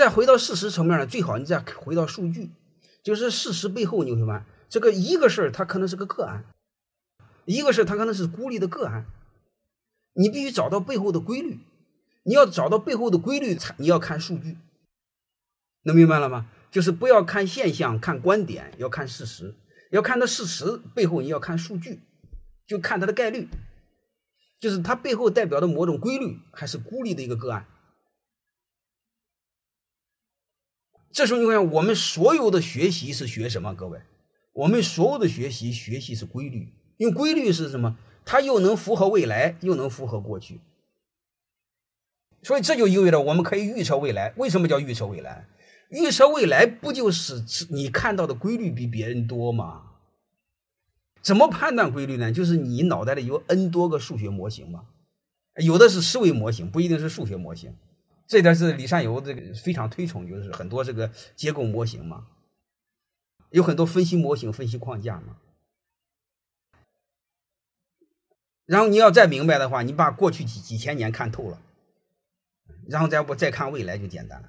再回到事实层面呢，最好你再回到数据，就是事实背后，你会发现这个一个事儿它可能是个个案，一个事儿它可能是孤立的个案，你必须找到背后的规律。你要找到背后的规律，才你要看数据，能明白了吗？就是不要看现象，看观点，要看事实，要看它事实背后，你要看数据，就看它的概率，就是它背后代表的某种规律，还是孤立的一个个案。这时候你看，我们所有的学习是学什么？各位，我们所有的学习，学习是规律，因为规律是什么？它又能符合未来，又能符合过去。所以这就意味着我们可以预测未来。为什么叫预测未来？预测未来不就是你看到的规律比别人多吗？怎么判断规律呢？就是你脑袋里有 n 多个数学模型嘛，有的是思维模型，不一定是数学模型。这点是李善友这个非常推崇，就是很多这个结构模型嘛，有很多分析模型、分析框架嘛。然后你要再明白的话，你把过去几几千年看透了。然后再不再看未来就简单了。